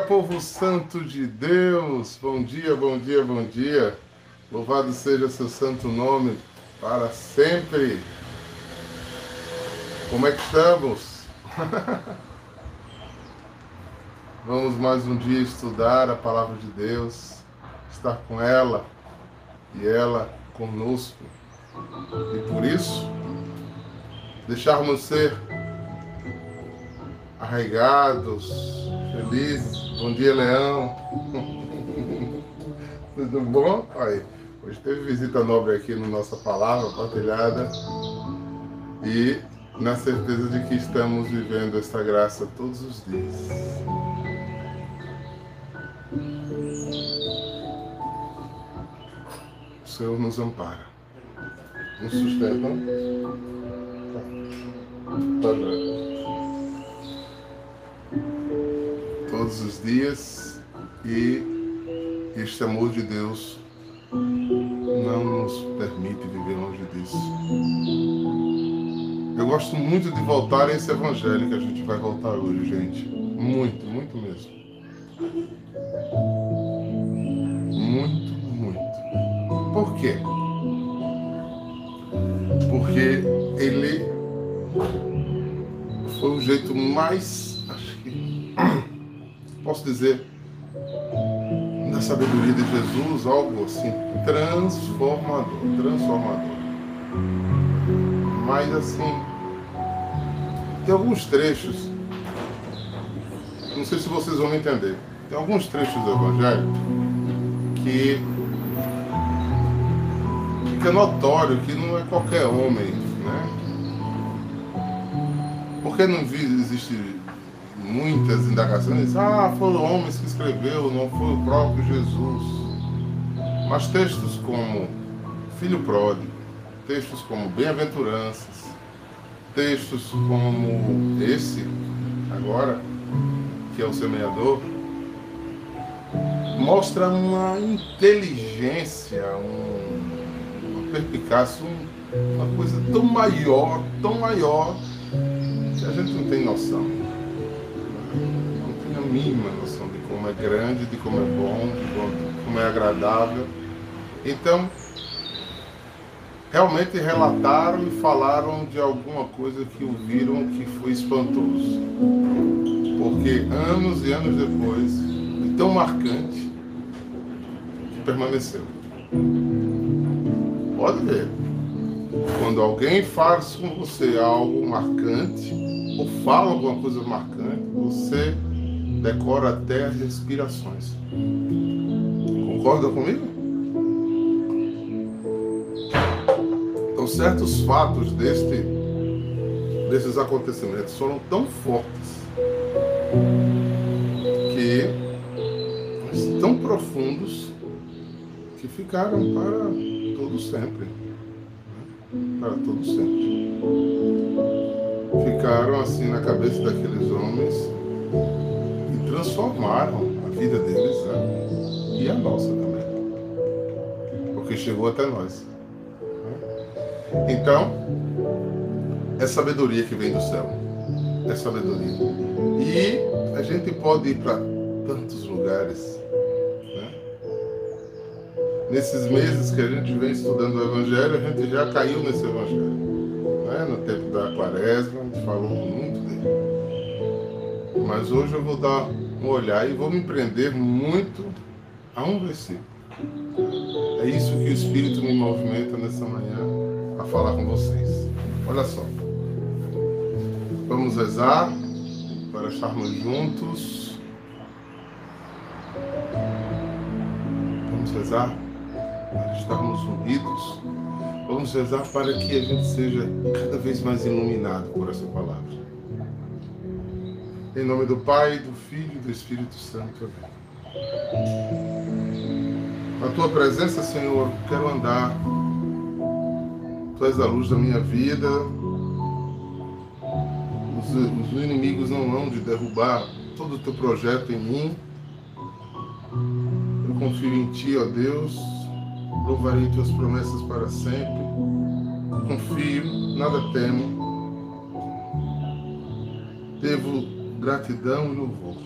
povo santo de Deus. Bom dia, bom dia, bom dia. Louvado seja seu santo nome para sempre. Como é que estamos? Vamos mais um dia estudar a palavra de Deus, estar com ela e ela conosco. E por isso, deixarmos ser arraigados, felizes, Bom dia, Leão. Tudo bom? Aí, hoje teve visita nobre aqui no Nossa Palavra Partilhada e na certeza de que estamos vivendo esta graça todos os dias. O Senhor nos ampara, nos sustenta. Tá, tá todos os dias e este amor de Deus não nos permite viver longe disso. Eu gosto muito de voltar a esse evangelho que a gente vai voltar hoje, gente. Muito, muito mesmo. Muito, muito. Por quê? Porque ele foi o jeito mais posso dizer, da sabedoria de Jesus, algo assim transformador, transformador. Mas assim, tem alguns trechos, não sei se vocês vão entender, tem alguns trechos do Evangelho que fica notório que não é qualquer homem, né? Porque não existe muitas indagações, ah, foram homens que escreveu, não foi o próprio Jesus. Mas textos como Filho Pródigo, textos como Bem-aventuranças, textos como esse, agora, que é o semeador, mostra uma inteligência, um, uma perpicácia, um, uma coisa tão maior, tão maior, que a gente não tem noção mínima noção de como é grande, de como é bom, de como é agradável. Então, realmente relataram e falaram de alguma coisa que ouviram que foi espantoso. Porque anos e anos depois, é tão marcante permaneceu. Pode ver. Quando alguém faz com você algo marcante, ou fala alguma coisa marcante, você decora até as respirações. Concorda comigo? Então, certos fatos deste, desses acontecimentos foram tão fortes que tão profundos que ficaram para todo sempre. Né? Para todo sempre. Ficaram assim na cabeça daqueles homens transformaram a vida deles né? e a nossa também. Porque chegou até nós. Né? Então, é sabedoria que vem do céu. É sabedoria. E a gente pode ir para tantos lugares nesses meses que a gente vem estudando o Evangelho, a gente já caiu nesse Evangelho. Né? No tempo da quaresma, a gente falou muito dele. Mas hoje eu vou dar um olhar e vou me prender muito a um versículo. É isso que o Espírito me movimenta nessa manhã a falar com vocês. Olha só. Vamos rezar para estarmos juntos. Vamos rezar para estarmos unidos, vamos rezar para que a gente seja cada vez mais iluminado por essa palavra. Em nome do Pai, do Filho e do Espírito Santo. Amém. Na tua presença, Senhor, quero andar. Tu és a luz da minha vida. Os, os inimigos não vão de derrubar todo o teu projeto em mim. Eu confio em Ti, ó Deus louvarei tuas promessas para sempre. Confio, nada temo. Devo gratidão e louvor.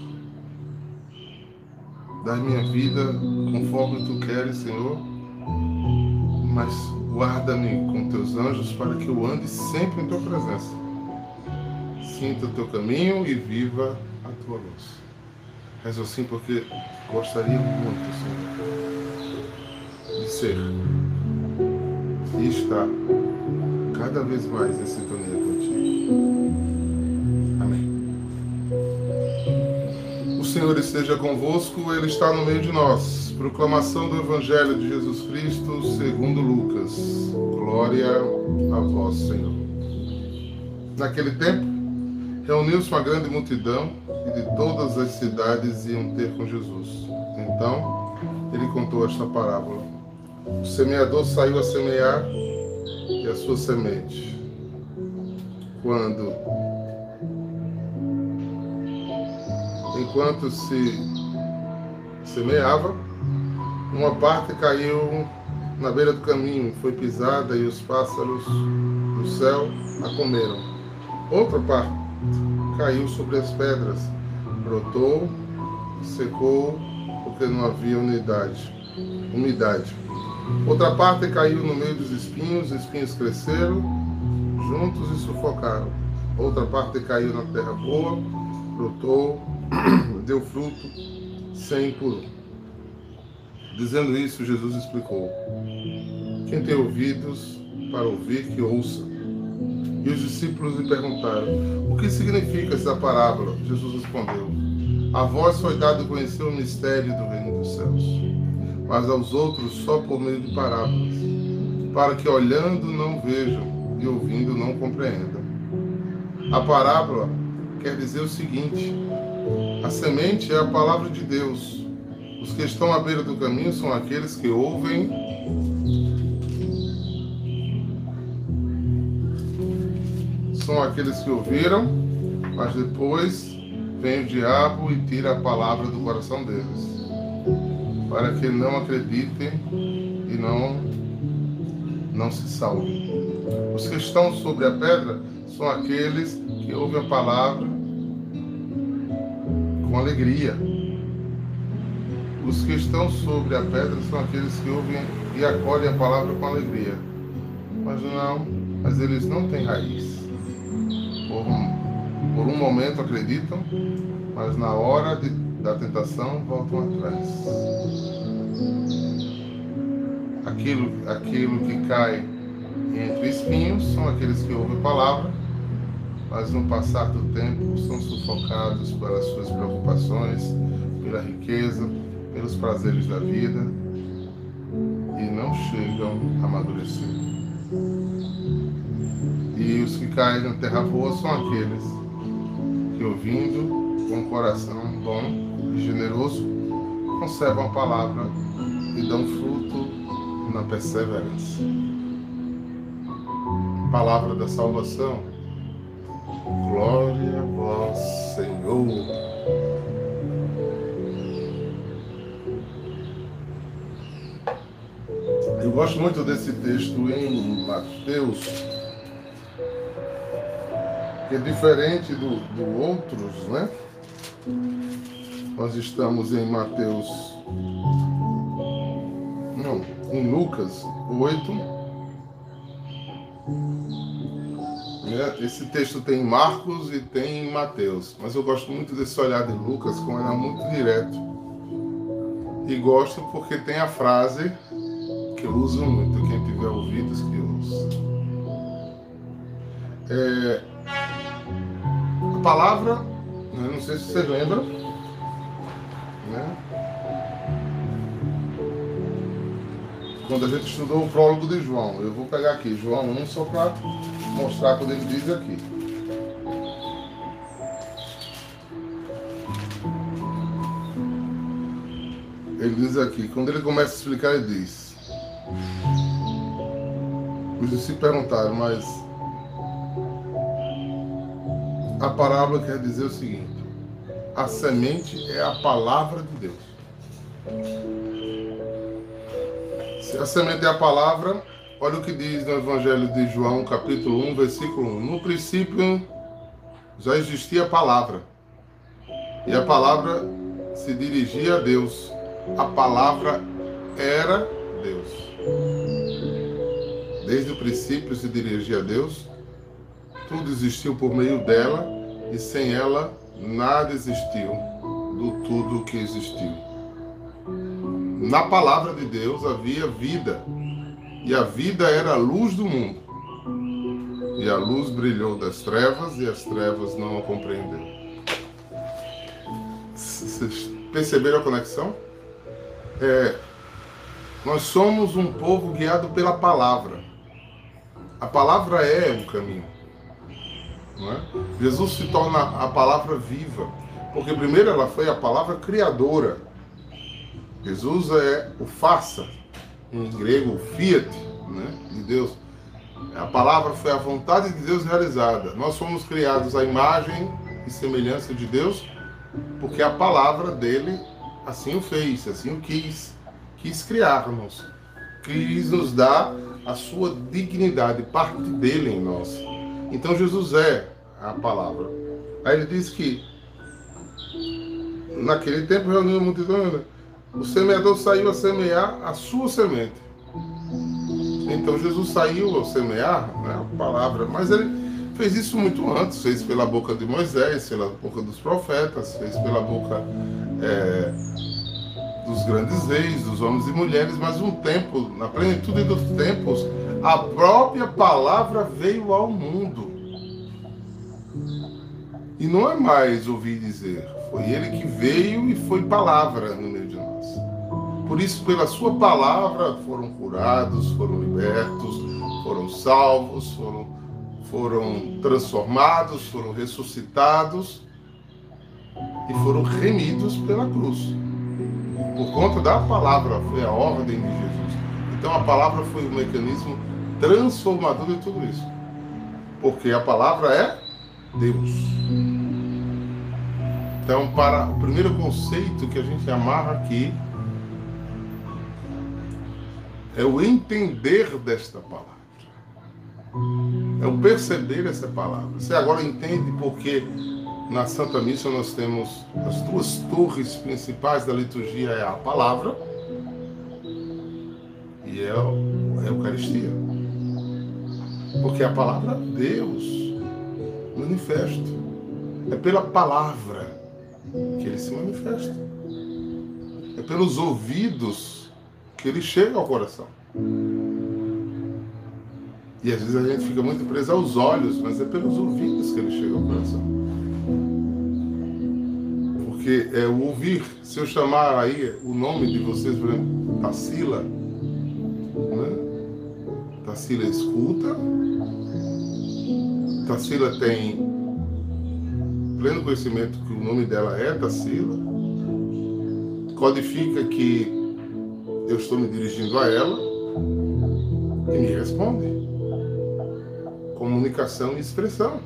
Da minha vida conforme tu queres, Senhor, mas guarda-me com teus anjos para que eu ande sempre em tua presença. Sinta o teu caminho e viva a tua luz. Rezo assim porque gostaria muito, Senhor ser e estar cada vez mais em sintonia contigo. Senhor esteja convosco, Ele está no meio de nós. Proclamação do Evangelho de Jesus Cristo segundo Lucas. Glória a vós, Senhor. Naquele tempo, reuniu-se uma grande multidão e de todas as cidades iam ter com Jesus. Então, ele contou esta parábola. O semeador saiu a semear e a sua semente. Quando, enquanto se semeava, uma parte caiu na beira do caminho, foi pisada e os pássaros do céu a comeram. Outra parte caiu sobre as pedras, brotou, secou, porque não havia unidade, umidade. Outra parte caiu no meio dos espinhos, os espinhos cresceram juntos e sufocaram. Outra parte caiu na terra boa, brotou, deu fruto, sem por Dizendo isso, Jesus explicou: Quem tem ouvidos para ouvir, que ouça. E os discípulos lhe perguntaram: O que significa essa parábola? Jesus respondeu: A vós foi dado conhecer o mistério do reino dos céus mas aos outros só por meio de parábolas, para que olhando não vejam e ouvindo não compreendam. A parábola quer dizer o seguinte: a semente é a palavra de Deus. Os que estão à beira do caminho são aqueles que ouvem são aqueles que ouviram, mas depois vem o diabo e tira a palavra do coração deles para que não acreditem e não, não se salvem. Os que estão sobre a pedra são aqueles que ouvem a palavra, com alegria. Os que estão sobre a pedra são aqueles que ouvem e acolhem a palavra com alegria. Mas não, mas eles não têm raiz. Por um, por um momento acreditam, mas na hora de, da tentação voltam atrás. Aquilo, aquilo que cai entre espinhos são aqueles que ouvem a palavra, mas no passar do tempo são sufocados pelas suas preocupações, pela riqueza, pelos prazeres da vida e não chegam a amadurecer. E os que caem na terra boa são aqueles que, ouvindo com um coração bom e generoso, conservam a palavra e dão fruto na perseverança. Palavra da salvação. Glória a vós, Senhor. Eu gosto muito desse texto em Mateus, que é diferente do, do outros, né? Nós estamos em Mateus, não, em Lucas 8. Né? Esse texto tem Marcos e tem Mateus, mas eu gosto muito desse olhar de Lucas, como era muito direto. E gosto porque tem a frase que eu uso muito, quem tiver ouvidos que ouça. É, a palavra, né, não sei se você lembra, né? Quando a gente estudou o prólogo de João, eu vou pegar aqui João 1 só para mostrar quando ele diz aqui. Ele diz aqui, quando ele começa a explicar, ele diz: os discípulos perguntaram, mas a parábola quer dizer o seguinte: a semente é a palavra de Deus. A semente é a palavra, olha o que diz no Evangelho de João, capítulo 1, versículo 1. No princípio já existia a palavra, e a palavra se dirigia a Deus. A palavra era Deus desde o princípio se dirigia a Deus, tudo existiu por meio dela e sem ela nada existiu do tudo que existiu. Na palavra de Deus havia vida e a vida era a luz do mundo. E a luz brilhou das trevas e as trevas não a compreendeu. Vocês perceberam a conexão? É, nós somos um povo guiado pela palavra. A palavra é o caminho. É? Jesus se torna a palavra viva, porque primeiro ela foi a palavra criadora. Jesus é o faça, em grego, o fiat, né, de Deus. A palavra foi a vontade de Deus realizada. Nós fomos criados à imagem e semelhança de Deus, porque a palavra dele assim o fez, assim o quis. Quis criar-nos, quis nos dar a sua dignidade, parte dele em nós. Então Jesus é a palavra. Aí ele diz que naquele tempo reuniu a multidão, o semeador saiu a semear a sua semente. Então Jesus saiu a semear né, a palavra, mas ele fez isso muito antes, fez pela boca de Moisés, pela boca dos profetas, fez pela boca é, dos grandes reis, dos homens e mulheres, mas um tempo, na plenitude dos tempos, a própria palavra veio ao mundo. E não é mais ouvir dizer, foi ele que veio e foi palavra no. Por isso, pela sua palavra, foram curados, foram libertos, foram salvos, foram, foram transformados, foram ressuscitados e foram remidos pela cruz por conta da palavra, foi a ordem de Jesus. Então a palavra foi o mecanismo transformador de tudo isso. Porque a palavra é Deus. Então, para o primeiro conceito que a gente amarra aqui é o entender desta palavra. É o perceber essa palavra. Você agora entende porque na Santa Missa nós temos as duas torres principais da liturgia, é a palavra e é a Eucaristia. Porque a palavra Deus manifesta. É pela palavra que ele se manifesta. É pelos ouvidos que ele chega ao coração. E às vezes a gente fica muito preso aos olhos, mas é pelos ouvidos que ele chega ao coração. Porque é o ouvir. Se eu chamar aí o nome de vocês, por exemplo, Tassila, né? Tassila escuta. Tassila tem pleno conhecimento que o nome dela é Tassila. Codifica que eu estou me dirigindo a ela e me responde comunicação e expressão.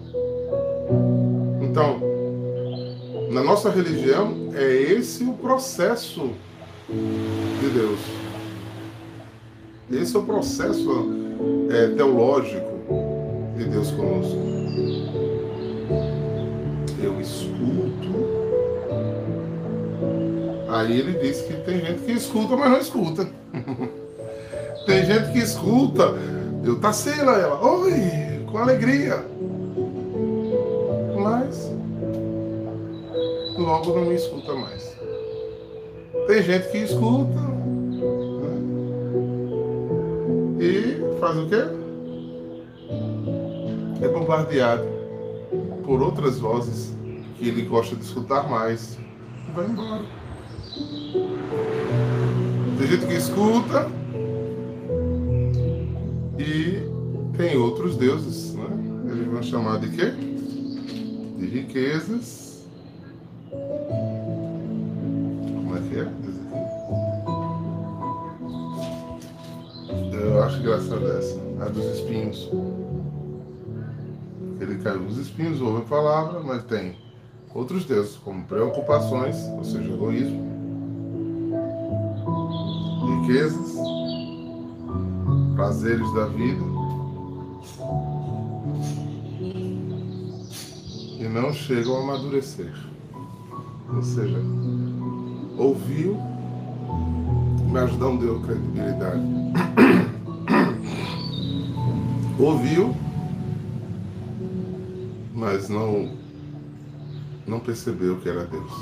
Então, na nossa religião, é esse o processo de Deus. Esse é o processo é, teológico de Deus conosco. Aí ele diz que tem gente que escuta, mas não escuta. tem gente que escuta. Eu Tassila, ela, oi, com alegria. Mas logo não me escuta mais. Tem gente que escuta né? e faz o quê? É bombardeado por outras vozes que ele gosta de escutar mais vai embora. Tem gente que escuta e tem outros deuses, né? Eles vão chamar de quê? De riquezas. Como é que é? Eu acho engraçada essa. A dos espinhos. Ele caiu nos espinhos, ouve a palavra, mas tem outros deuses, como preocupações, ou seja, egoísmo, riquezas, prazeres da vida, e não chegam a amadurecer. Ou seja, ouviu, mas não deu credibilidade. ouviu, mas não não percebeu que era Deus.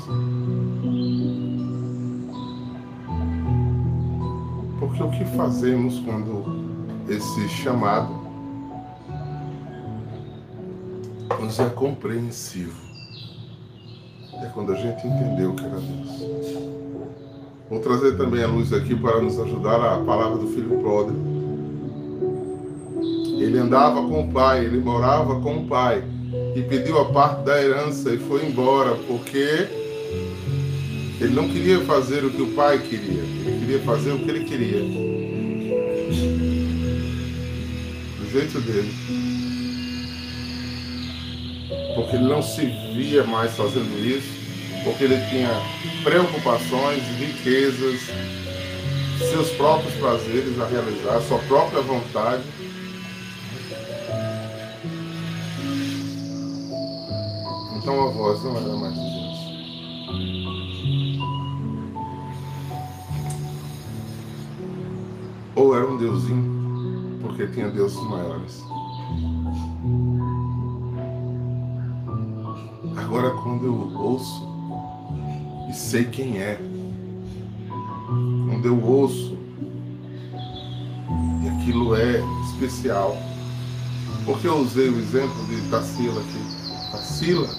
Porque o que fazemos quando esse chamado nos é compreensivo. É quando a gente entendeu que era Deus. Vou trazer também a luz aqui para nos ajudar a palavra do filho pródigo. Ele andava com o pai, ele morava com o pai e pediu a parte da herança e foi embora porque ele não queria fazer o que o pai queria, queria fazer o que ele queria. Do jeito dele porque ele não se via mais fazendo isso, porque ele tinha preocupações, riquezas, seus próprios prazeres a realizar, sua própria vontade. Então a voz não era mais Ou era um deusinho, porque tinha deuses maiores. Agora, quando eu ouço e sei quem é, quando eu ouço e aquilo é especial, porque eu usei o exemplo de Tassila aqui. Tassila,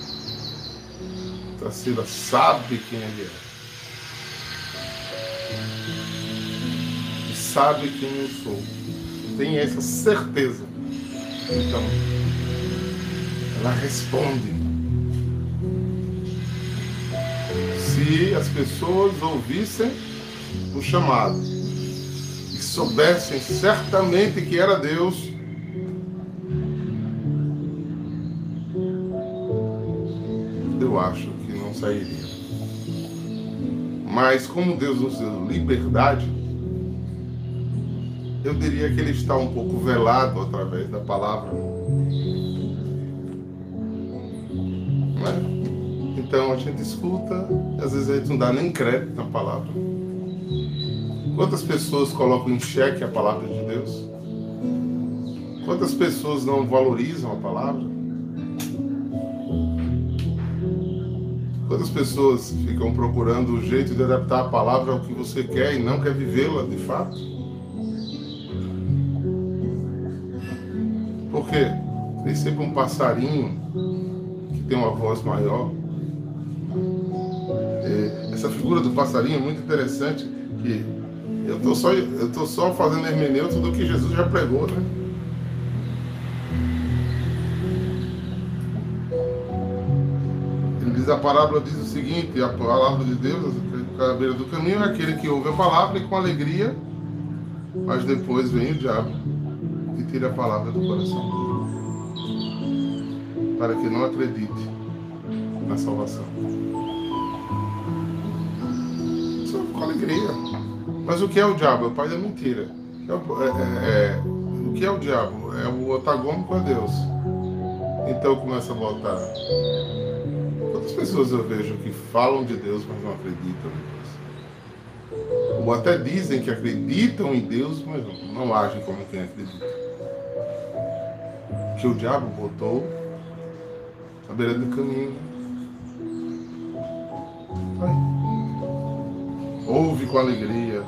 Tassila sabe quem ele é. Sabe quem eu sou. Tem essa certeza. Então, ela responde se as pessoas ouvissem o chamado e soubessem certamente que era Deus, eu acho que não sairia. Mas como Deus nos deu liberdade, eu diria que ele está um pouco velado através da palavra. Não é? Então a gente escuta, às vezes a gente não dá nem crédito na palavra. Quantas pessoas colocam em xeque a palavra de Deus? Quantas pessoas não valorizam a palavra? Quantas pessoas ficam procurando o jeito de adaptar a palavra ao que você quer e não quer vivê-la de fato? Quê? Tem sempre um passarinho que tem uma voz maior. E essa figura do passarinho é muito interessante que eu estou só, eu tô só fazendo hermenêutica do que Jesus já pregou, né? Ele diz, a parábola diz o seguinte, a palavra de Deus, a beira do caminho, é aquele que ouve a palavra e com alegria, mas depois vem o diabo e tira a palavra do coração para que não acredite na salvação. Só com alegria. Mas o que é o diabo? É o pai da mentira. É é, é, é, o que é o diabo? É o antagônico a Deus. Então começa a botar. Quantas pessoas eu vejo que falam de Deus, mas não acreditam em Deus? Ou até dizem que acreditam em Deus, mas não agem como quem acredita. Que o diabo botou à beira do caminho. Vai ouve com alegria,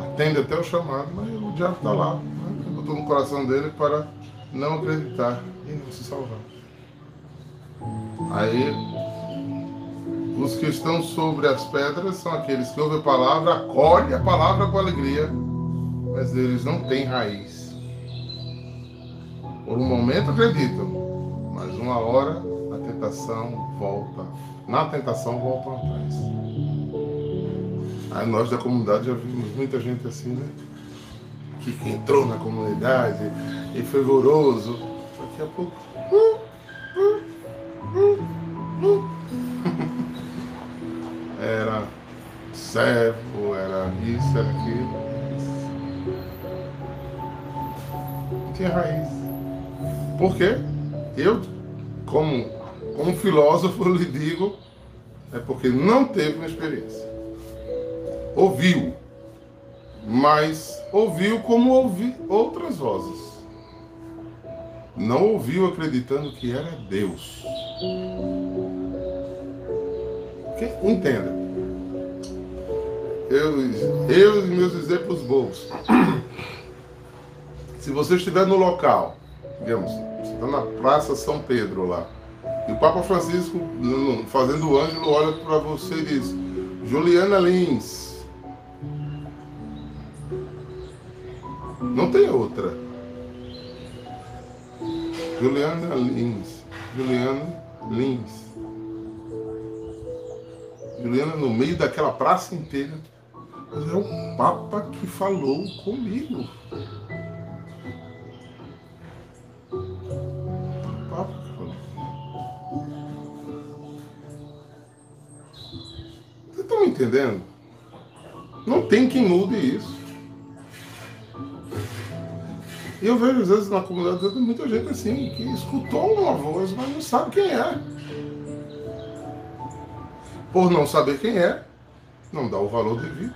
atende até o chamado, mas o diabo está lá, né? botou no coração dele para não acreditar e não se salvar. Aí, os que estão sobre as pedras são aqueles que ouvem a palavra, acolhem a palavra com alegria, mas eles não têm raiz. Por um momento acreditam, uma hora a tentação volta. Na tentação voltam atrás. Aí nós da comunidade já vimos muita gente assim, né? Que, entrou na comunidade e fervoroso. Daqui a pouco. era servo, era isso, era aquilo. Não tinha raiz. Por quê? Eu, como, como filósofo, lhe digo, é porque não teve uma experiência ouviu, mas ouviu como ouvi outras vozes. Não ouviu acreditando que era Deus. Entenda. Eu, eu e meus exemplos bons. Se você estiver no local, digamos, você está na Praça São Pedro lá, e o Papa Francisco, fazendo o ângelo, olha para você e diz: Juliana Lins, Não tem outra. Juliana Lins. Juliana Lins. Juliana no meio daquela praça inteira. Mas é o Papa que falou comigo. Entendendo? Não tem quem mude isso. E eu vejo às vezes na comunidade muita gente assim, que escutou uma voz, mas não sabe quem é. Por não saber quem é, não dá o valor devido.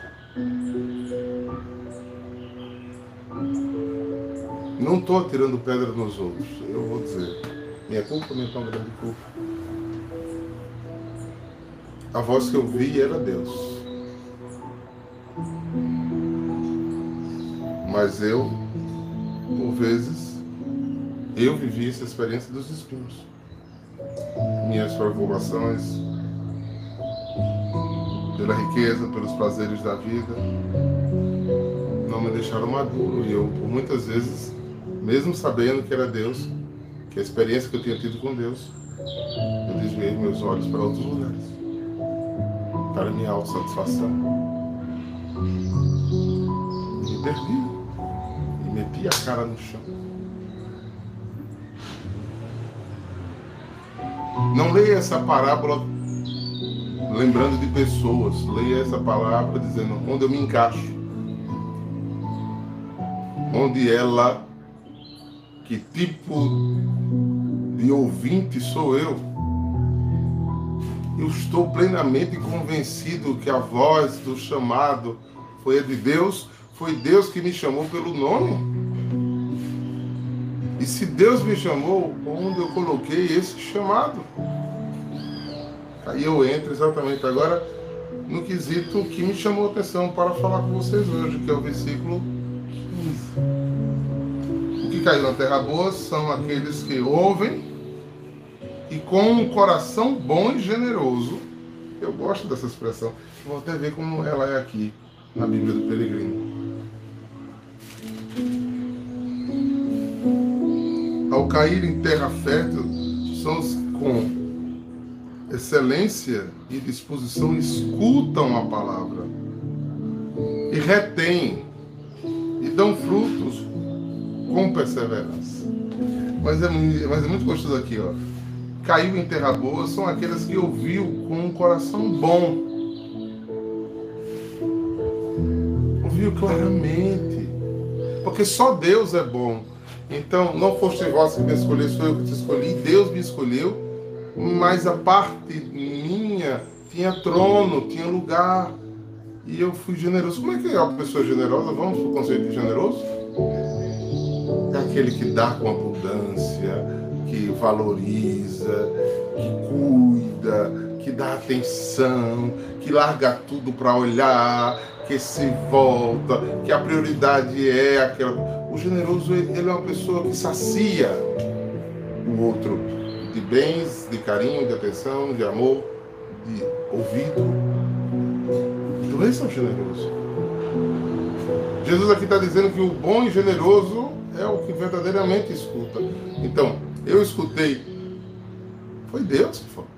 Não estou atirando pedra nos outros, eu vou dizer. Minha culpa não é tão grande culpa. A voz que eu vi era Deus. Mas eu por vezes, eu vivi essa experiência dos espinhos. Minhas preocupações pela riqueza, pelos prazeres da vida, não me deixaram maduro. E eu, por muitas vezes, mesmo sabendo que era Deus, que a experiência que eu tinha tido com Deus, eu desviei meus olhos para outros lugares, para minha autossatisfação. E me perdi meti a cara no chão. Não leia essa parábola lembrando de pessoas. Leia essa palavra dizendo onde eu me encaixo. Onde ela, que tipo de ouvinte sou eu? Eu estou plenamente convencido que a voz do chamado foi a de Deus, foi Deus que me chamou pelo nome. E se Deus me chamou, onde eu coloquei esse chamado? Aí eu entro exatamente agora no quesito que me chamou a atenção para falar com vocês hoje, que é o versículo 15. O que caiu na terra boa são aqueles que ouvem e com um coração bom e generoso. Eu gosto dessa expressão. Vou até ver como ela é aqui na Bíblia do Peregrino. Ao cair em terra fértil, são os com excelência e disposição escutam a palavra e retêm e dão frutos com perseverança. Mas é, mas é muito gostoso aqui, ó caiu em terra boa são aqueles que ouviu com um coração bom. Ouviu claramente. Porque só Deus é bom. Então, não foste vós que me escolheu, sou eu que te escolhi. Deus me escolheu, mas a parte minha tinha trono, tinha lugar. E eu fui generoso. Como é que é uma pessoa generosa? Vamos para o conceito de generoso? É aquele que dá com abundância, que valoriza, que cuida, que dá atenção, que larga tudo para olhar, que se volta, que a prioridade é aquela. O generoso ele é uma pessoa que sacia o outro de bens, de carinho, de atenção, de amor, de ouvido. Esse é o generoso. Jesus aqui está dizendo que o bom e generoso é o que verdadeiramente escuta. Então, eu escutei. Foi Deus que falou.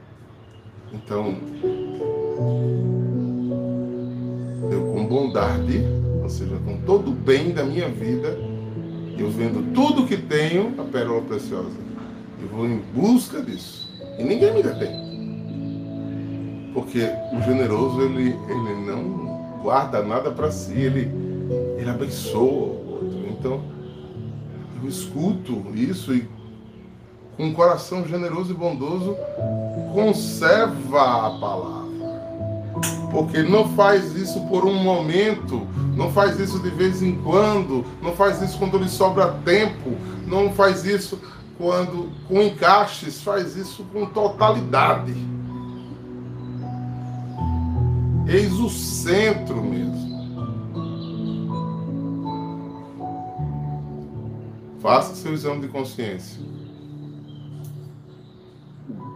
Então, eu com bondade, ou seja, com todo o bem da minha vida, eu vendo tudo que tenho, a pérola preciosa. Eu vou em busca disso. E ninguém me detém. Porque o generoso, ele, ele não guarda nada para si, ele, ele abençoa o outro. Então, eu escuto isso e com um coração generoso e bondoso, conserva a palavra. Porque não faz isso por um momento, não faz isso de vez em quando, não faz isso quando lhe sobra tempo, não faz isso quando com encaixes, faz isso com totalidade. Eis o centro mesmo. Faça seu exame de consciência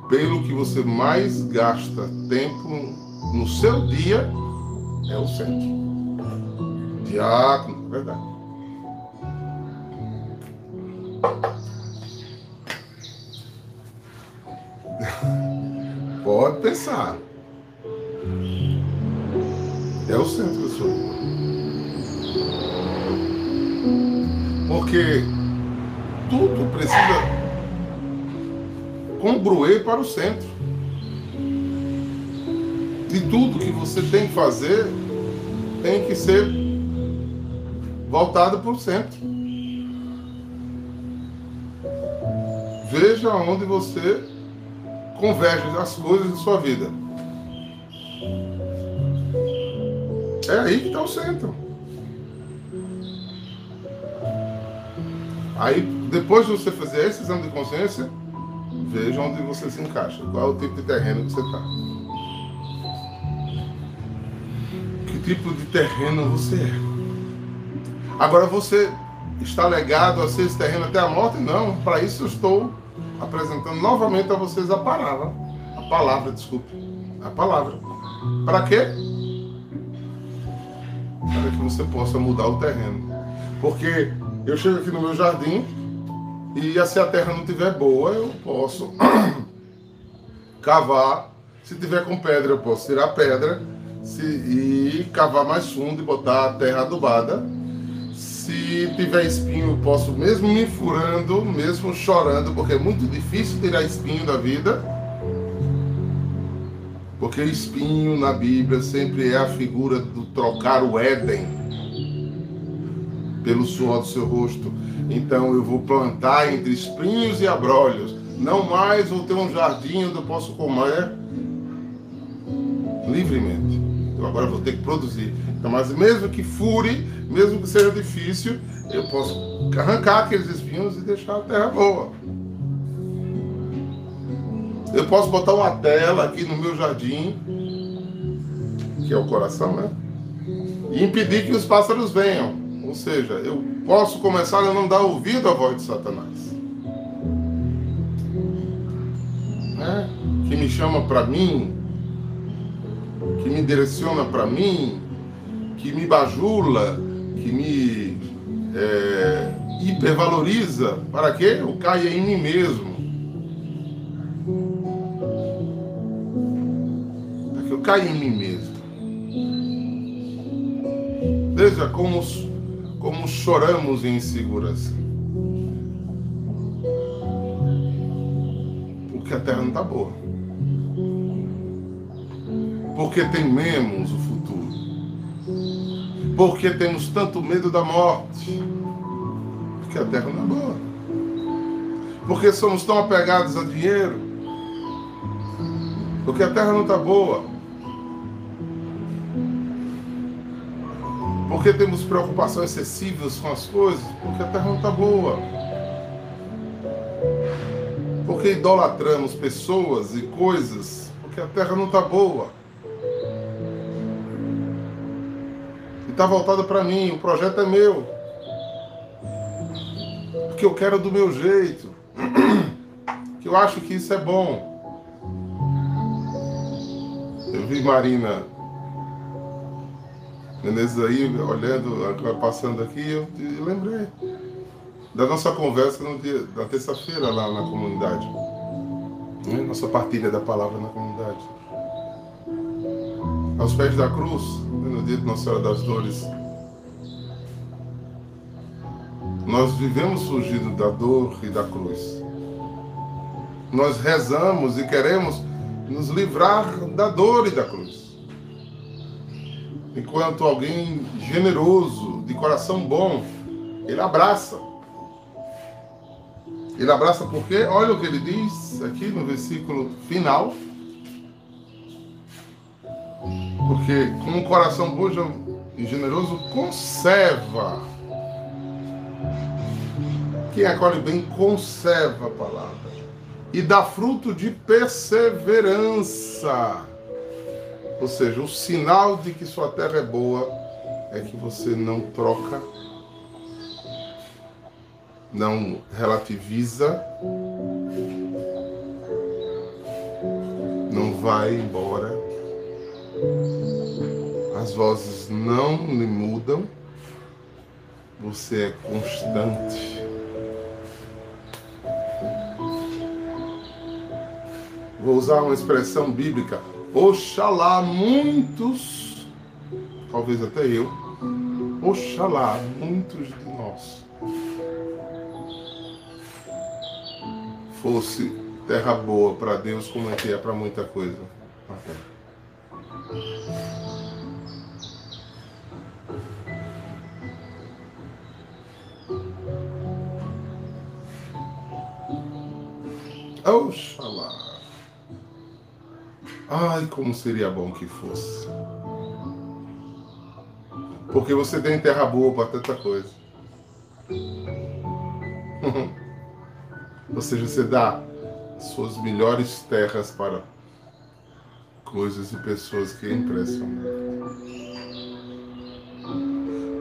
pelo que você mais gasta tempo no seu dia é o centro. Diácono, verdade. Pode pensar. É o centro da sua vida. Porque tudo precisa congruer para o centro. De tudo que você tem que fazer, tem que ser voltado para o centro. Veja onde você converge as coisas de sua vida. É aí que está o centro. Aí, depois de você fazer esse exame de consciência, Veja onde você se encaixa, qual é o tipo de terreno que você está. Que tipo de terreno você é. Agora você está legado a ser esse terreno até a morte? Não, para isso eu estou apresentando novamente a vocês a palavra. A palavra, desculpe. A palavra. Para quê? Para que você possa mudar o terreno. Porque eu chego aqui no meu jardim, e se a terra não tiver boa, eu posso cavar. Se tiver com pedra, eu posso tirar pedra se, e cavar mais fundo e botar a terra adubada. Se tiver espinho, eu posso, mesmo me furando, mesmo chorando, porque é muito difícil tirar espinho da vida. Porque espinho na Bíblia sempre é a figura do trocar o Éden pelo suor do seu rosto. Então eu vou plantar entre espinhos e abrolhos. Não mais vou ter um jardim onde eu posso comer livremente. Eu agora vou ter que produzir. Então, mas mesmo que fure, mesmo que seja difícil, eu posso arrancar aqueles espinhos e deixar a terra boa. Eu posso botar uma tela aqui no meu jardim, que é o coração, né? E impedir que os pássaros venham. Ou seja, eu posso começar a não dar ouvido à voz de Satanás. Né? Que me chama para mim, que me direciona para mim, que me bajula, que me é, hipervaloriza. Para quê? Eu caia em mim mesmo. cair em mim mesmo. Veja como, como choramos em insegurança. Porque a terra não está boa. Porque tememos o futuro. Porque temos tanto medo da morte. Porque a terra não é boa. Porque somos tão apegados a dinheiro. Porque a terra não está boa. Porque temos preocupação excessivas com as coisas? Porque a terra não está boa. Porque idolatramos pessoas e coisas? Porque a terra não está boa. E está voltada para mim, o projeto é meu. Porque eu quero do meu jeito. Que eu acho que isso é bom. Eu vi Marina Menezes aí, olhando, passando aqui, eu, lembrei da nossa conversa no dia, da terça-feira lá na comunidade. Né? Nossa partilha da palavra na comunidade. Aos pés da cruz, né? no dia de Nossa Senhora das Dores. Nós vivemos fugindo da dor e da cruz. Nós rezamos e queremos nos livrar da dor e da cruz enquanto alguém generoso, de coração bom, ele abraça. Ele abraça porque, olha o que ele diz aqui no versículo final. Porque com um coração bom e generoso conserva. Quem acolhe bem conserva a palavra. E dá fruto de perseverança. Ou seja, o sinal de que sua terra é boa é que você não troca, não relativiza, não vai embora, as vozes não lhe mudam, você é constante. Vou usar uma expressão bíblica Oxalá muitos, talvez até eu, oxalá muitos de nós fosse terra boa para Deus como é que é para muita coisa Oxalá. Ai, como seria bom que fosse. Porque você tem terra boa para tanta coisa. Ou seja, você dá suas melhores terras para coisas e pessoas que impressionam.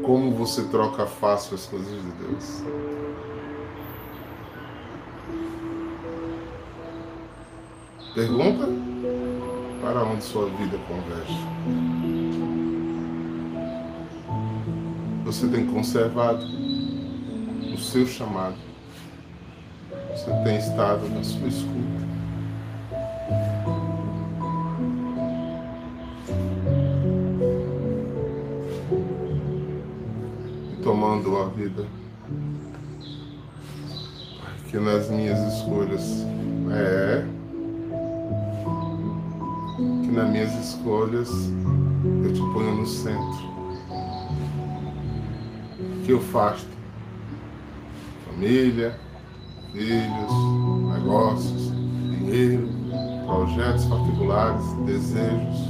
Como você troca fácil as coisas de Deus. Pergunta? Para onde sua vida converge. Você tem conservado o seu chamado. Você tem estado na sua escuta. tomando a vida. Que nas minhas escolhas é nas minhas escolhas eu te ponho no centro. Que eu faço família, filhos, negócios, dinheiro, projetos particulares, desejos.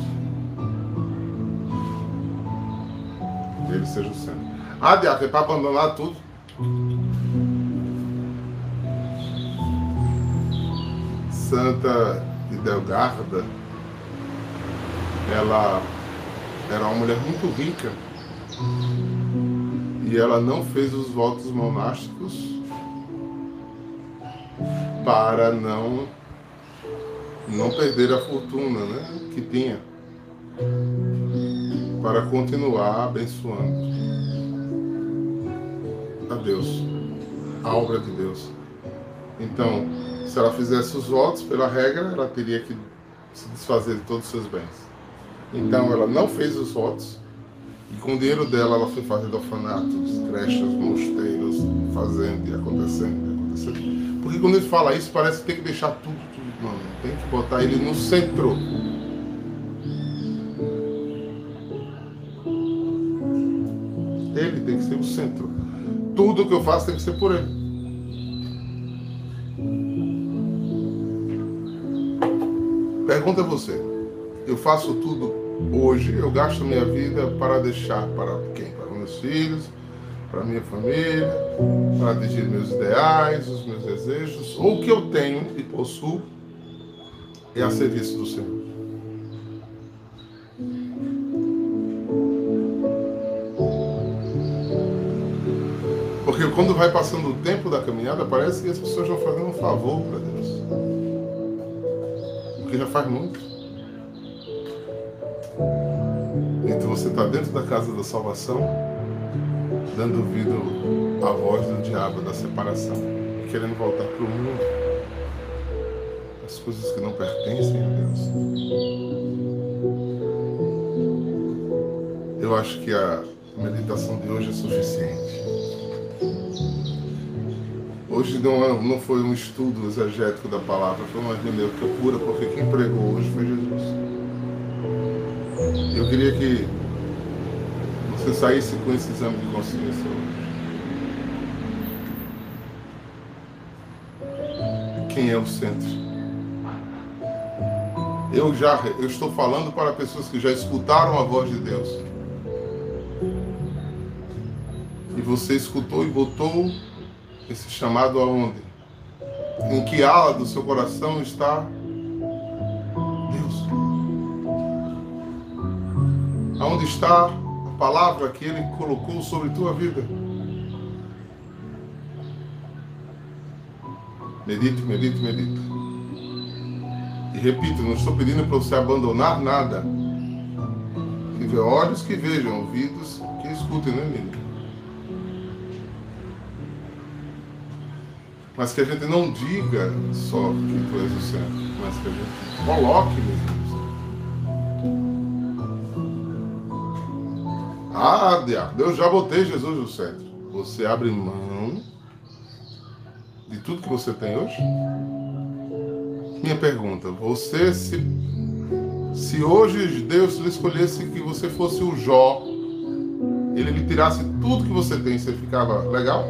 Que ele seja o centro. Ah, Diaco, é para abandonar tudo? Santa Idelgarda ela era uma mulher muito rica e ela não fez os votos monásticos para não não perder a fortuna né, que tinha para continuar abençoando a Deus, a obra de Deus. Então, se ela fizesse os votos, pela regra, ela teria que se desfazer de todos os seus bens. Então, ela não fez os votos e com o dinheiro dela ela foi fazendo orfanatos, creches, mosteiros, fazendo e acontecendo, e acontecendo. Porque quando ele fala isso, parece que tem que deixar tudo, tudo. Não, tem que botar ele no centro. Ele tem que ser o centro. Tudo que eu faço tem que ser por ele. Pergunta a você. Eu faço tudo hoje, eu gasto minha vida para deixar para quem? Para meus filhos, para minha família, para atingir meus ideais, os meus desejos, ou o que eu tenho e possuo é a serviço do Senhor. Porque quando vai passando o tempo da caminhada, parece que as pessoas estão fazendo um favor para Deus. O que já faz muito. Você está dentro da casa da salvação, dando ouvido à voz do diabo da separação, querendo voltar para o mundo, as coisas que não pertencem a Deus. Eu acho que a meditação de hoje é suficiente. Hoje não, não foi um estudo exegético da palavra, foi uma hermenêutica pura, porque quem pregou hoje foi Jesus. Eu queria que você saísse com esse exame de consciência hoje. Quem é o centro? Eu já eu estou falando para pessoas que já escutaram a voz de Deus. E você escutou e botou esse chamado aonde? Em que ala do seu coração está Aonde está palavra que Ele colocou sobre tua vida? Medite, medite, medite. E repito, não estou pedindo para você abandonar nada. Tive olhos que vejam, ouvidos que escutem, né, amigo? Mas que a gente não diga só que tu és o centro, mas que a gente coloque mesmo Ah, diabo, eu já botei Jesus no centro. Você abre mão de tudo que você tem hoje? Minha pergunta, você se se hoje Deus lhe escolhesse que você fosse o Jó, ele lhe tirasse tudo que você tem, você ficava legal?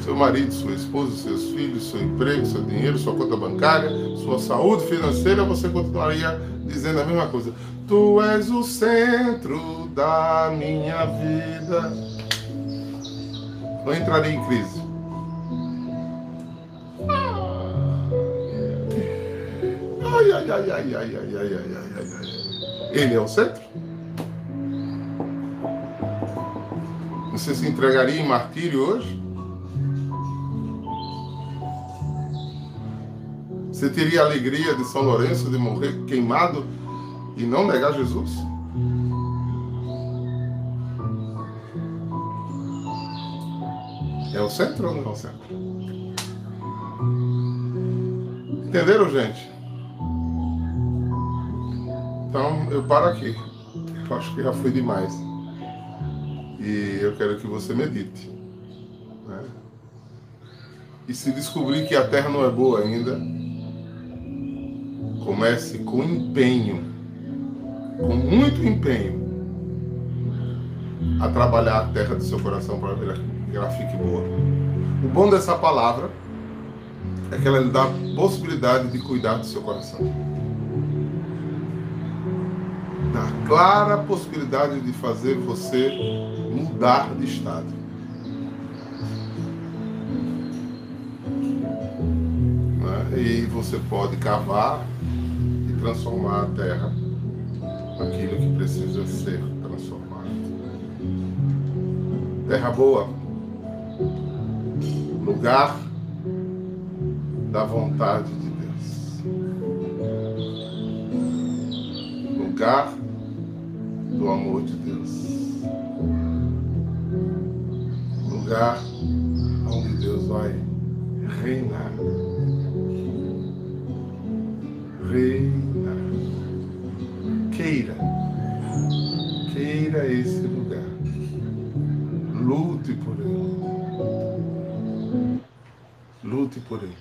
Seu marido, sua esposa, seus filhos, seu emprego, seu dinheiro, sua conta bancária, sua saúde financeira, você continuaria dizendo a mesma coisa. Tu és o centro da minha vida. Não entraria em crise. Ai, ai, ai, ai, ai, ai, ai, ai, ai, ai. Ele é o centro? Você se entregaria em martírio hoje? Você teria a alegria de São Lourenço de morrer queimado e não negar Jesus? É o centro ou não é o centro? Entenderam, gente? Então eu paro aqui. Eu acho que já foi demais. E eu quero que você medite. Né? E se descobrir que a terra não é boa ainda, Comece com empenho, com muito empenho, a trabalhar a terra do seu coração para que ela fique boa. O bom dessa palavra é que ela lhe dá a possibilidade de cuidar do seu coração. na clara possibilidade de fazer você mudar de estado. Né? E você pode cavar transformar a terra naquilo que precisa ser transformado. Terra boa, lugar da vontade de lugar do amor de Deus. Lugar onde Deus vai reinar. Reinar. Por ele.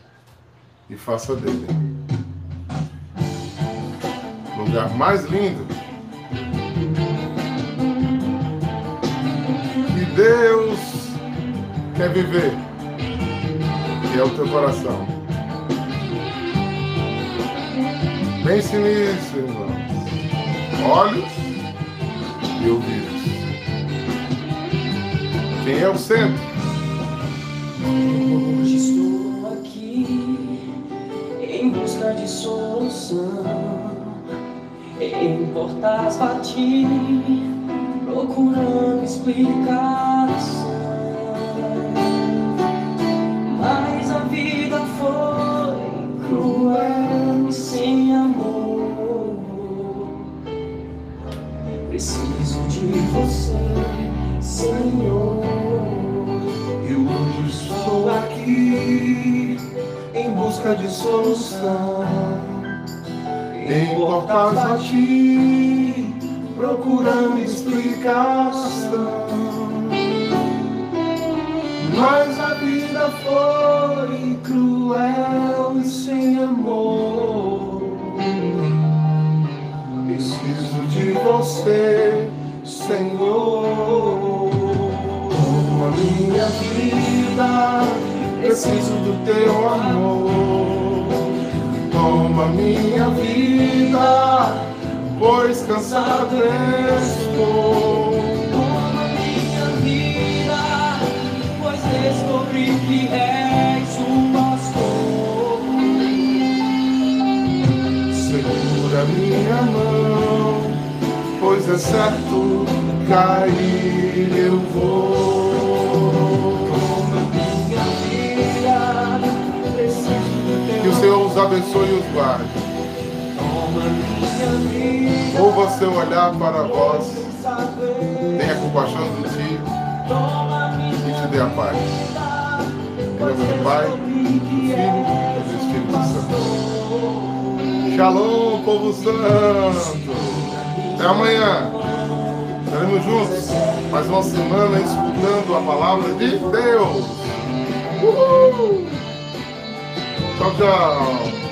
E faça dele lugar mais lindo que Deus quer viver, que é o teu coração. Pense nisso, irmãos. Olhos e ouvidos. Quem é o centro? Portas bati, procurando explicação. Mas a vida foi cruel e sem amor. Preciso de você, Senhor. Eu hoje estou aqui em busca de solução em portas ti, explicação. Mas a vida foi cruel e sem amor. Preciso de você, Senhor. Toma minha vida, preciso do teu amor toma minha vida, pois cansado estou. Pois certo cair eu vou. Senhor os abençoe e os guarde. Ou seu olhar para vós, tenha compaixão de ti e te dê a paz. Em nome do Pai, do Filho e do Espírito Santo. Shalom, povo santo. Até amanhã. Estaremos juntos mais uma semana escutando a palavra de Deus. Uhul! Tchau, tchau.